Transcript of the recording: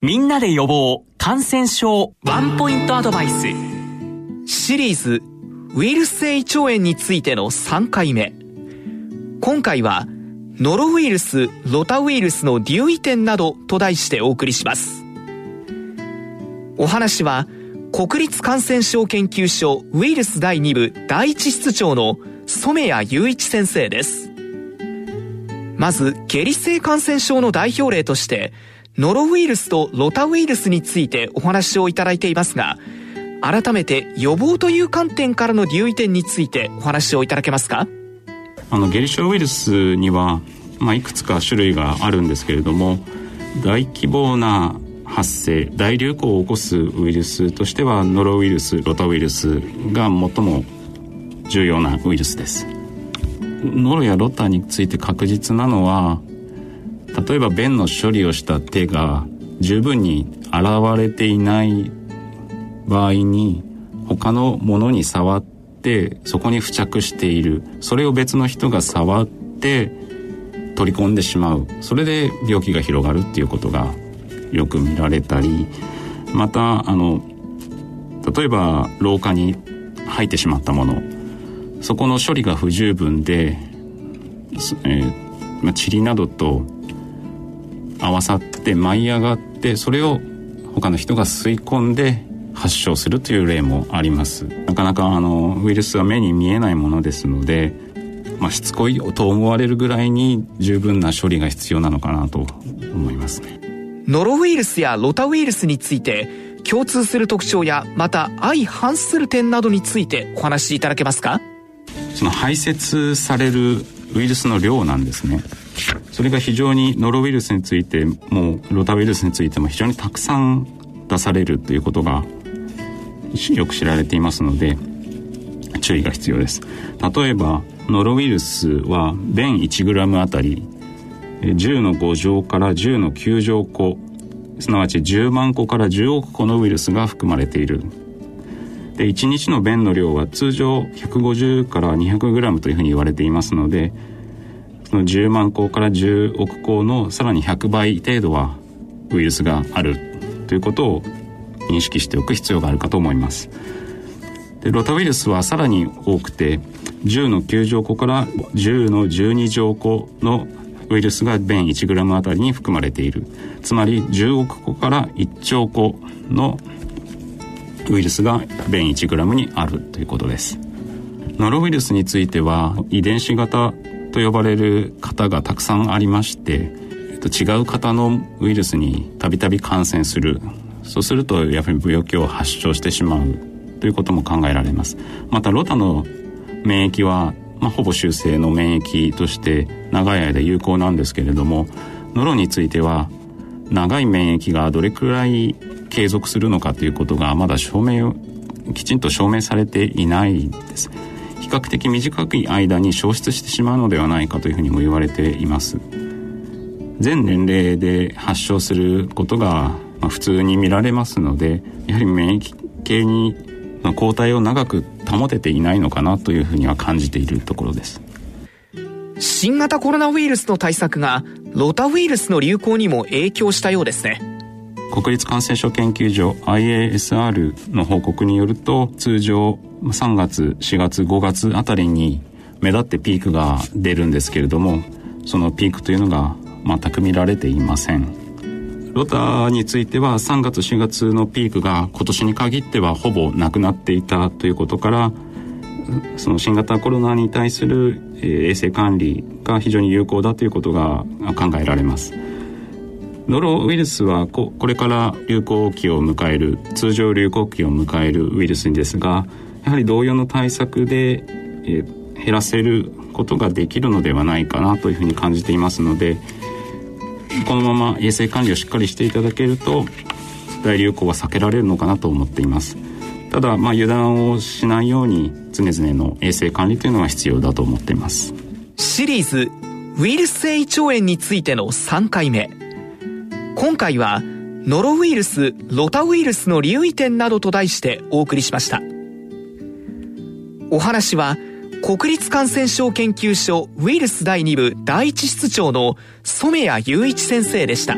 みんなで予防感染症ワンポイントアドバイス。シリーズウイルス性胃腸炎についての3回目。今回はノロウイルスロタウイルスの留意点などと題してお送りします。お話は国立感染症研究所ウイルス第2部第一室長の染谷雄一先生です。まず下痢性感染症の代表例としてノロウイルスとロタウイルスについてお話をいただいていますが改めて予防という観点からの留意点についてお話をいただけますか？あの下痢症ウイルスには、まあ、いくつか種類があるんですけれども大規模な発生大流行を起こすウイルスとしてはノロウイルスロタウイルスが最も重要なウイルスです。ノロやロタについて確実なのは例えば便の処理をした手が十分に洗われていない場合に他のものに触ってそこに付着している。それを別の人が触って取り込んでしまう。それで病気が広がるっていうことがよく見られたり。またあの例えば廊下に入ってしまったもの。そこの処理が不十分で、えーまあ、塵などと合わさって舞い上がってそれを他の人が吸い込んで発症するという例もあります。なかなかあのウイルスは目に見えないものですので、まあ、しつこいと思われるぐらいに十分な処理が必要なのかなと思いますね。ノロウイルスやロタウイルスについて共通する特徴やまた相反する点などについてお話しいただけますか？その排泄されるウイルスの量なんですね。それが非常にノロウイルスについてもロタウイルスについても非常にたくさん出されるということがよく知られていますので注意が必要です。例えばノロウイルスは便 1g あたり10の5乗から10の9乗個すなわち10万個から10億個のウイルスが含まれている。で1日の便の量は通常150から 200g というふうに言われていますのでその10万個から10億個のさらに100倍程度はウイルスがあるということを認識しておく必要があるかと思います。でロタウイルスはさらに多くて10の9乗個から10の12乗個のウイルスが便 1g あたりに含まれている。つまり10億個から1兆個のウイルスが便 1g にあるということです。ノロウイルスについては遺伝子型と呼ばれる型がたくさんありまして違う型のウイルスにたびたび感染する。そうするとやはり病気を発症してしまうということも考えられます。またロタの免疫は、まあ、ほぼ修正の免疫として長い間有効なんですけれどもノロについては長い免疫がどれくらい継続するのかということがまだ証明きちんと証明されていないです。比較的短い間に消失してしまうのではないかというふうにも言われています。全年齢で発症することが普通に見られますのでやはり免疫系に抗体を長く保てていないのかなというふうには感じているところです。新型コロナウイルスの対策がロタウイルスの流行にも影響したようですね。国立感染症研究所 IASR の報告によると通常3月4月5月あたりに目立ってピークが出るんですけれどもそのピークというのが全く見られていません。ロタについては3月4月のピークが今年に限ってはほぼなくなっていたということからその新型コロナに対する衛生管理が非常に有効だということが考えられます。ノロウイルスはここれから流行期を迎える通常流行期を迎えるウイルスですがやはり同様の対策で、え減らせることができるのではないかなというふうに感じていますのでこのまま衛生管理をしっかりしていただけると大流行は避けられるのかなと思っています。ただまあ油断をしないように常々の衛生管理というのは必要だと思っています。シリーズウイルス性胃腸炎についての3回目。今回はノロウイルスロタウイルスの留意点などと題してお送りしましたお話は国立感染症研究所ウイルス第2部第1室長の染谷雄一先生でした。